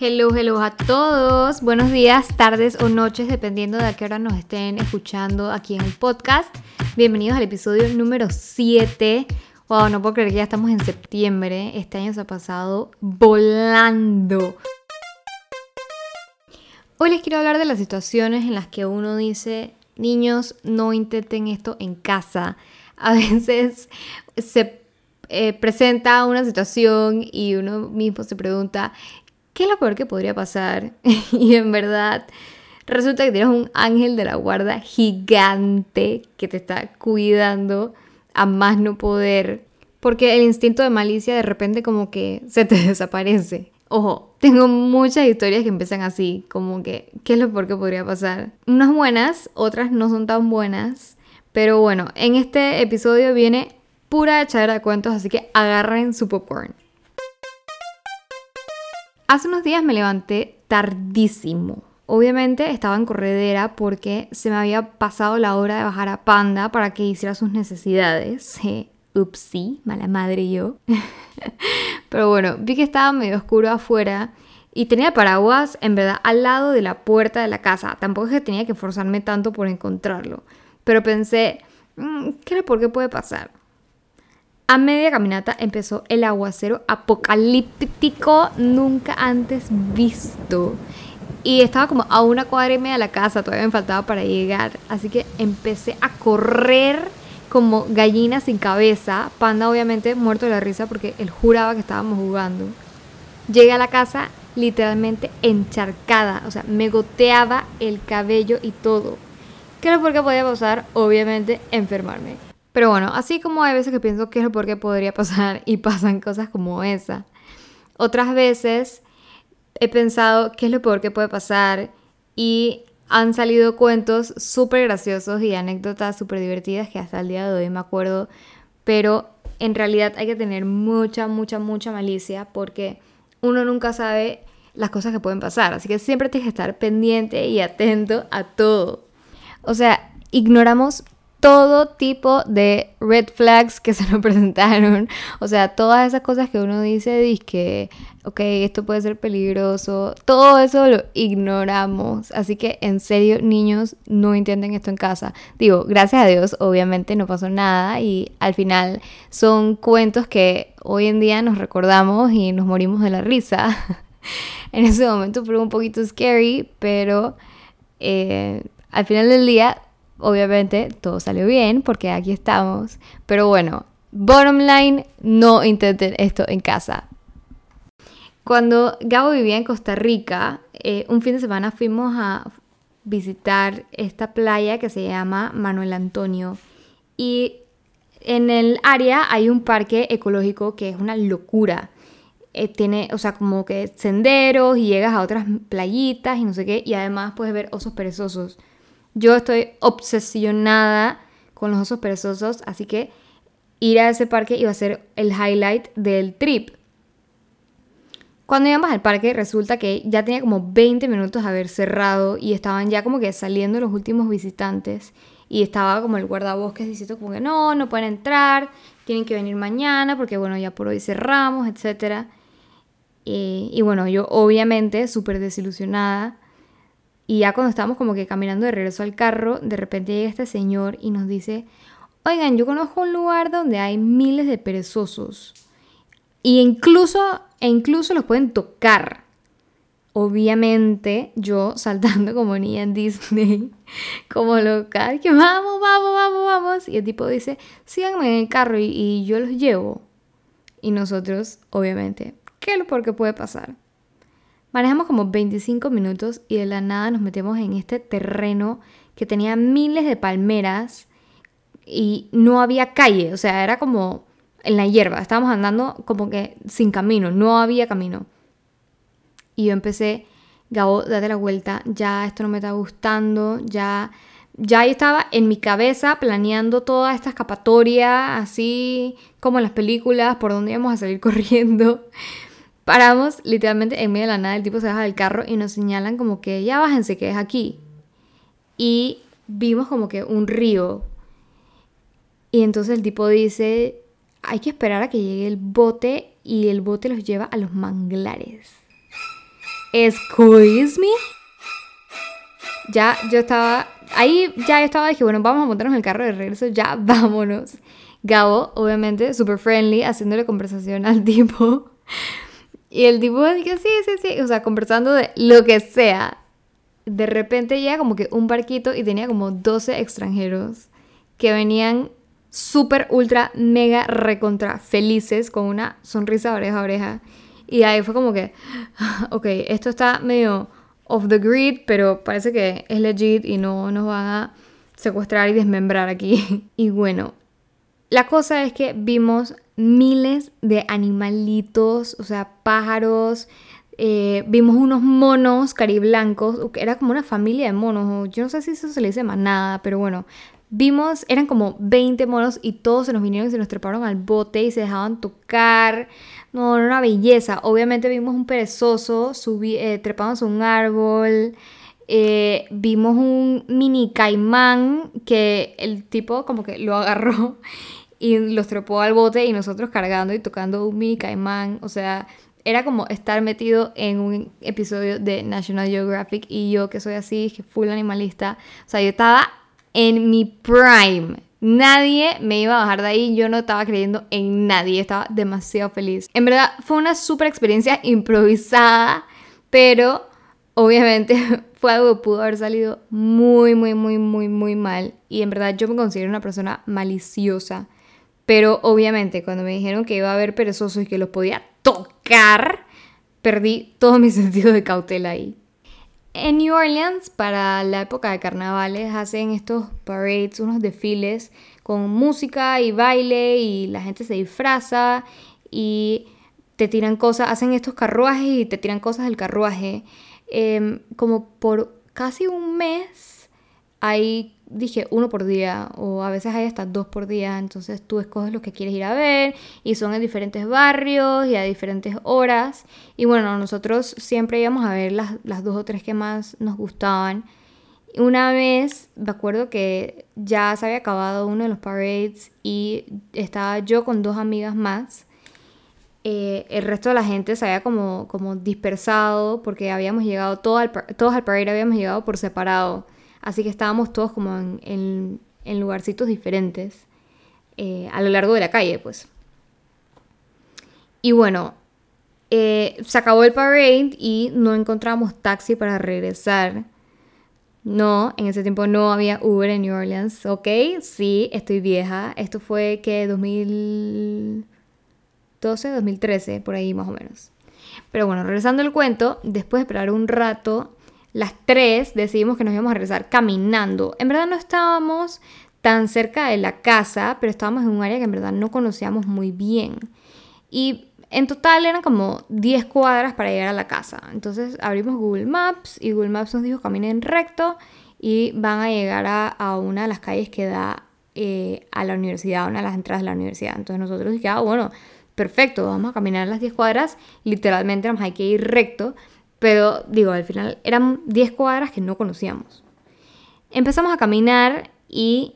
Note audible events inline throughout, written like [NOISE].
Hello, hello a todos. Buenos días, tardes o noches, dependiendo de a qué hora nos estén escuchando aquí en el podcast. Bienvenidos al episodio número 7. Wow, no puedo creer que ya estamos en septiembre. Este año se ha pasado volando. Hoy les quiero hablar de las situaciones en las que uno dice, niños, no intenten esto en casa. A [LAUGHS] veces se eh, presenta una situación y uno mismo se pregunta, ¿qué es lo peor que podría pasar? [LAUGHS] y en verdad resulta que tienes un ángel de la guarda gigante que te está cuidando a más no poder. Porque el instinto de malicia de repente como que se te [LAUGHS] desaparece. Ojo, tengo muchas historias que empiezan así, como que, ¿qué es lo peor que podría pasar? Unas buenas, otras no son tan buenas. Pero bueno, en este episodio viene pura echadera de cuentos, así que agarren su popcorn. Hace unos días me levanté tardísimo. Obviamente estaba en corredera porque se me había pasado la hora de bajar a Panda para que hiciera sus necesidades. [LAUGHS] Upsi, mala madre yo. [LAUGHS] Pero bueno, vi que estaba medio oscuro afuera y tenía paraguas en verdad al lado de la puerta de la casa. Tampoco es que tenía que forzarme tanto por encontrarlo. Pero pensé, mm, ¿qué era por qué puede pasar? A media caminata empezó el aguacero apocalíptico nunca antes visto. Y estaba como a una cuadra y media de la casa, todavía me faltaba para llegar. Así que empecé a correr como gallina sin cabeza. Panda obviamente muerto de la risa porque él juraba que estábamos jugando. Llegué a la casa literalmente encharcada, o sea, me goteaba el cabello y todo. ¿Qué era porque podía pasar? Obviamente enfermarme. Pero bueno, así como hay veces que pienso que es lo peor que podría pasar y pasan cosas como esa. Otras veces he pensado qué es lo peor que puede pasar y han salido cuentos súper graciosos y anécdotas súper divertidas que hasta el día de hoy me acuerdo. Pero en realidad hay que tener mucha, mucha, mucha malicia porque uno nunca sabe las cosas que pueden pasar. Así que siempre tienes que estar pendiente y atento a todo. O sea, ignoramos todo tipo de red flags que se [LAUGHS] nos presentaron. O sea, todas esas cosas que uno dice, dice que, ok, esto puede ser peligroso. Todo eso lo ignoramos. Así que, en serio, niños, no intenten esto en casa. Digo, gracias a Dios, obviamente no pasó nada. Y al final son cuentos que hoy en día nos recordamos y nos morimos de la risa. [LAUGHS] en ese momento fue un poquito scary, pero eh, al final del día obviamente todo salió bien porque aquí estamos. Pero bueno, bottom line, no intenten esto en casa. Cuando Gabo vivía en Costa Rica, eh, un fin de semana fuimos a visitar esta playa que se llama Manuel Antonio. Y en el área hay un parque ecológico que es una locura. Eh, tiene, o sea, como que senderos y llegas a otras playitas y no sé qué. Y además puedes ver osos perezosos. Yo estoy obsesionada con los osos perezosos, así que ir a ese parque iba a ser el highlight del trip. Cuando íbamos al parque resulta que ya tenía como 20 minutos de haber cerrado y estaban ya como que saliendo los últimos visitantes y estaba como el guardabosques diciendo como que no, no pueden entrar, tienen que venir mañana porque bueno, ya por hoy cerramos, etc. Y, y bueno, yo obviamente súper desilusionada y ya cuando estábamos como que caminando de regreso al carro, de repente llega este señor y nos dice, oigan, yo conozco un lugar donde hay miles de perezosos. Y incluso, e incluso los pueden tocar. Obviamente, yo [LAUGHS] saltando como niña en Disney, como loca, que vamos, vamos, vamos, vamos. Y el tipo dice, síganme en el carro y, yo los llevo. Y nosotros, obviamente, ¿qué es lo que puede pasar? Manejamos como 25 minutos y de la nada nos metemos en este terreno que tenía miles de palmeras y no había calle, o sea, era como en la hierba, estábamos andando como que sin camino, no había camino. Y yo empecé, Gabo, date la vuelta, ya esto no me está gustando, ya ya estaba en mi cabeza planeando toda esta escapatoria, así como en las películas, por donde íbamos a salir [LAUGHS] corriendo. Paramos literalmente en medio de la nada, el tipo se baja del carro y nos señalan como que ya bájense, que es aquí. Y vimos como que un río. Y entonces el tipo dice, hay que esperar a que llegue el bote y el bote los lleva a los manglares. excuse me. Ya yo estaba, ahí ya yo estaba, dije, bueno, vamos a montarnos en el carro de regreso, ya [LAUGHS] vámonos. Gabo, obviamente, super friendly, haciéndole conversación al tipo. Y el tipo dije, sí, sí, sí, o sea, conversando de lo que sea. De repente llega como que un barquito y tenía como 12 extranjeros que venían súper, ultra, mega, recontra felices con una sonrisa oreja a oreja. Y ahí fue como que, [GASPS] ok, esto está medio off the grid, pero parece que es legit y no nos van a secuestrar y desmembrar aquí. [LAUGHS] Y bueno, la cosa es que vimos miles de animalitos, o sea, pájaros. Eh, vimos unos monos cariblancos, era como una familia de monos, yo no sé si eso se le dice manada, pero bueno, vimos, eran como 20 monos y todos se nos vinieron y se nos treparon al bote y se dejaban tocar. No, era una belleza. Obviamente vimos un perezoso subí, eh, trepándose a un árbol. Eh, vimos un mini caimán que el tipo como que lo agarró y los trepó al bote y nosotros cargando y tocando un mini caimán. O sea, era como estar metido en un episodio de National Geographic y yo que soy así, que full animalista. O sea, yo estaba en mi prime. Nadie me iba a bajar de ahí, yo no estaba creyendo en nadie, estaba demasiado feliz. En verdad fue una super experiencia improvisada, pero obviamente [LAUGHS] fue algo que pudo haber salido muy, muy, muy, muy, muy mal. Y en verdad yo me considero una persona maliciosa. Pero obviamente cuando me dijeron que iba a haber perezosos y que los podía tocar, perdí todo mi [LAUGHS] sentido de cautela ahí. En New Orleans, para la época de carnavales, hacen estos parades, unos desfiles con música y baile y la gente se disfraza y te tiran cosas, hacen estos carruajes y te tiran cosas del carruaje. Em, como por casi un mes hay dije uno por día o a veces hay hasta dos por día, entonces tú escoges lo que quieres ir a ver y son en diferentes barrios y a diferentes horas y bueno, nosotros siempre íbamos a ver las, las dos o tres que más nos gustaban. Una vez me acuerdo que ya se había acabado uno de los parades y estaba yo con dos amigas más. Eh, el resto de la gente se había como, como dispersado porque habíamos llegado todo al, todos al parade, habíamos llegado por separado. Así que estábamos todos como en, lugarcitos diferentes eh, a lo largo de la calle, pues. Y bueno, eh, se acabó el parade y no encontramos taxi para regresar. No, en ese tiempo no había Uber en New Orleans. Ok, sí, estoy vieja. Esto fue que 2012, 2013, por ahí más o menos. Pero bueno, regresando al cuento, después de esperar un rato, las tres decidimos que nos íbamos a regresar caminando. En verdad no estábamos tan cerca de la casa, pero estábamos en un área que en verdad no conocíamos muy bien. Y en total eran como 10 cuadras para llegar a la casa. Entonces abrimos Google Maps y Google Maps nos dijo caminen recto y van a llegar a, una de las calles que da eh, a la universidad, una de las entradas de la universidad. Entonces nosotros dijimos, ah, bueno, perfecto, vamos a caminar las 10 cuadras, literalmente hay que ir recto. Pero digo, al final eran 10 cuadras que no conocíamos. Empezamos a caminar y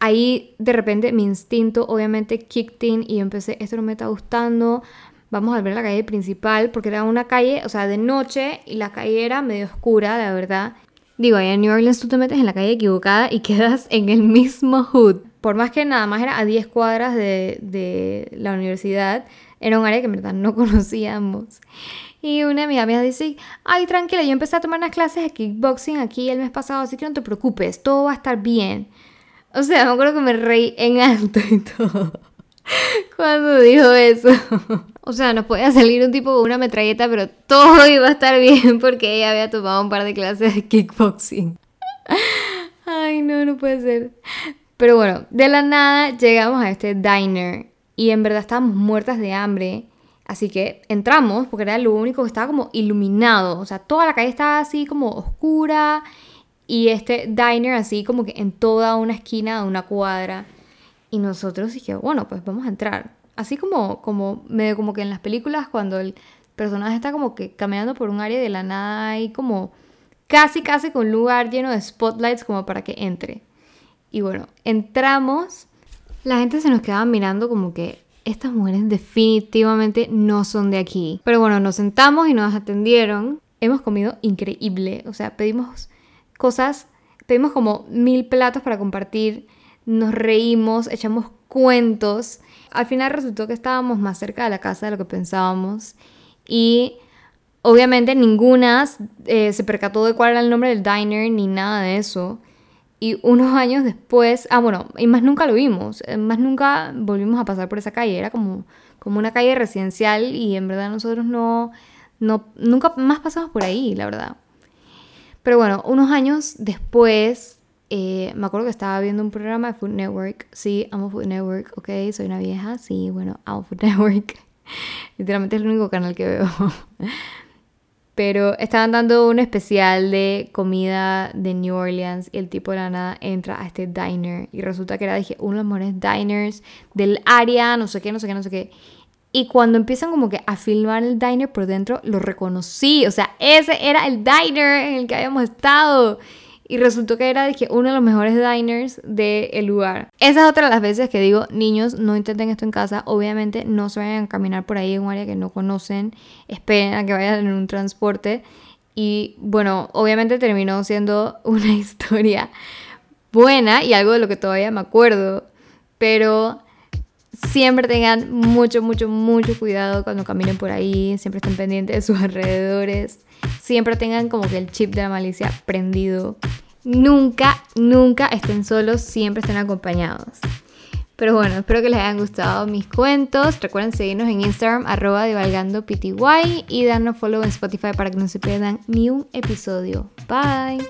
ahí de repente mi instinto obviamente kicked in y empecé, esto no me está gustando, vamos a ver la calle principal porque era una calle, o sea, de noche y la calle era medio oscura, la verdad. Digo, ahí en New Orleans tú te metes en la calle equivocada y [LAUGHS] quedas en el mismo hood. Por más que nada más era a 10 cuadras de, de la universidad, era un área que en verdad no [LAUGHS] conocíamos. Y una amiga me dice, ay, tranquila, yo empecé a tomar unas clases de kickboxing aquí el mes pasado, así que no te preocupes, todo va a estar bien. O sea, me acuerdo que me reí en alto y todo. [LAUGHS] Cuando dijo eso. [LAUGHS] O sea, nos podía salir un tipo con una metralleta, pero todo [LAUGHS] iba a estar bien porque ella había tomado un par de clases de kickboxing. Ay, no, no puede ser. Pero bueno, de la nada llegamos a este diner y en verdad estábamos muertas de hambre. Así que entramos porque era lo único que estaba como iluminado. O sea, toda la calle estaba así como oscura y este diner así como que en toda una esquina de una cuadra. Y nosotros dije, bueno, pues vamos a entrar. Así como, como, medio como que en las películas cuando el personaje está como que caminando por un área de la nada y como casi, casi con un lugar lleno de spotlights como para que entre. Y bueno, entramos. La gente se nos quedaba mirando como que estas mujeres definitivamente no son de aquí. Pero bueno, nos sentamos y nos atendieron. Hemos comido increíble. O sea, pedimos cosas, pedimos como mil platos para compartir. Nos reímos, echamos cuentos. Al final resultó que estábamos más cerca de la casa de lo que pensábamos. Y obviamente ninguna eh, se percató de cuál era el nombre del diner ni nada de eso. Y unos años después, ah, bueno, y más nunca lo vimos, eh, más nunca volvimos a pasar por esa calle, era como, como una calle residencial y en verdad nosotros no, no, nunca más pasamos por ahí, la verdad. Pero bueno, unos años después, eh, me acuerdo que estaba viendo un programa de Food Network, sí, amo Food Network, ok, soy una vieja, sí, bueno, amo Food [LAUGHS] Network, literalmente es el único canal que veo. Pero estaban dando un especial de comida de New Orleans y el tipo de la nada entra a este diner y resulta que era, dije, uno de los mejores diners del área, no sé qué, no sé qué, no sé qué. Y cuando empiezan como que a filmar el diner por dentro, lo reconocí. O sea, ese era el diner en el que habíamos estado. Y resultó que era, dije, uno de los mejores diners del lugar. Esa es otra de las veces que digo, niños, no intenten esto en casa. Obviamente no se vayan a caminar por ahí en un área que no conocen. Esperen a que vayan en un transporte. Y bueno, obviamente terminó siendo [LAUGHS] una historia buena y algo de lo que todavía me acuerdo. Pero siempre tengan mucho, mucho, mucho cuidado cuando caminen por ahí. Siempre estén pendientes de sus [LAUGHS] alrededores siempre tengan como que el chip de la malicia prendido. Nunca, nunca estén solos, siempre estén acompañados. Pero bueno, espero que les hayan gustado mis cuentos. Recuerden seguirnos en Instagram, arroba pty y darnos follow en Spotify para que no se pierdan ni un episodio. Bye.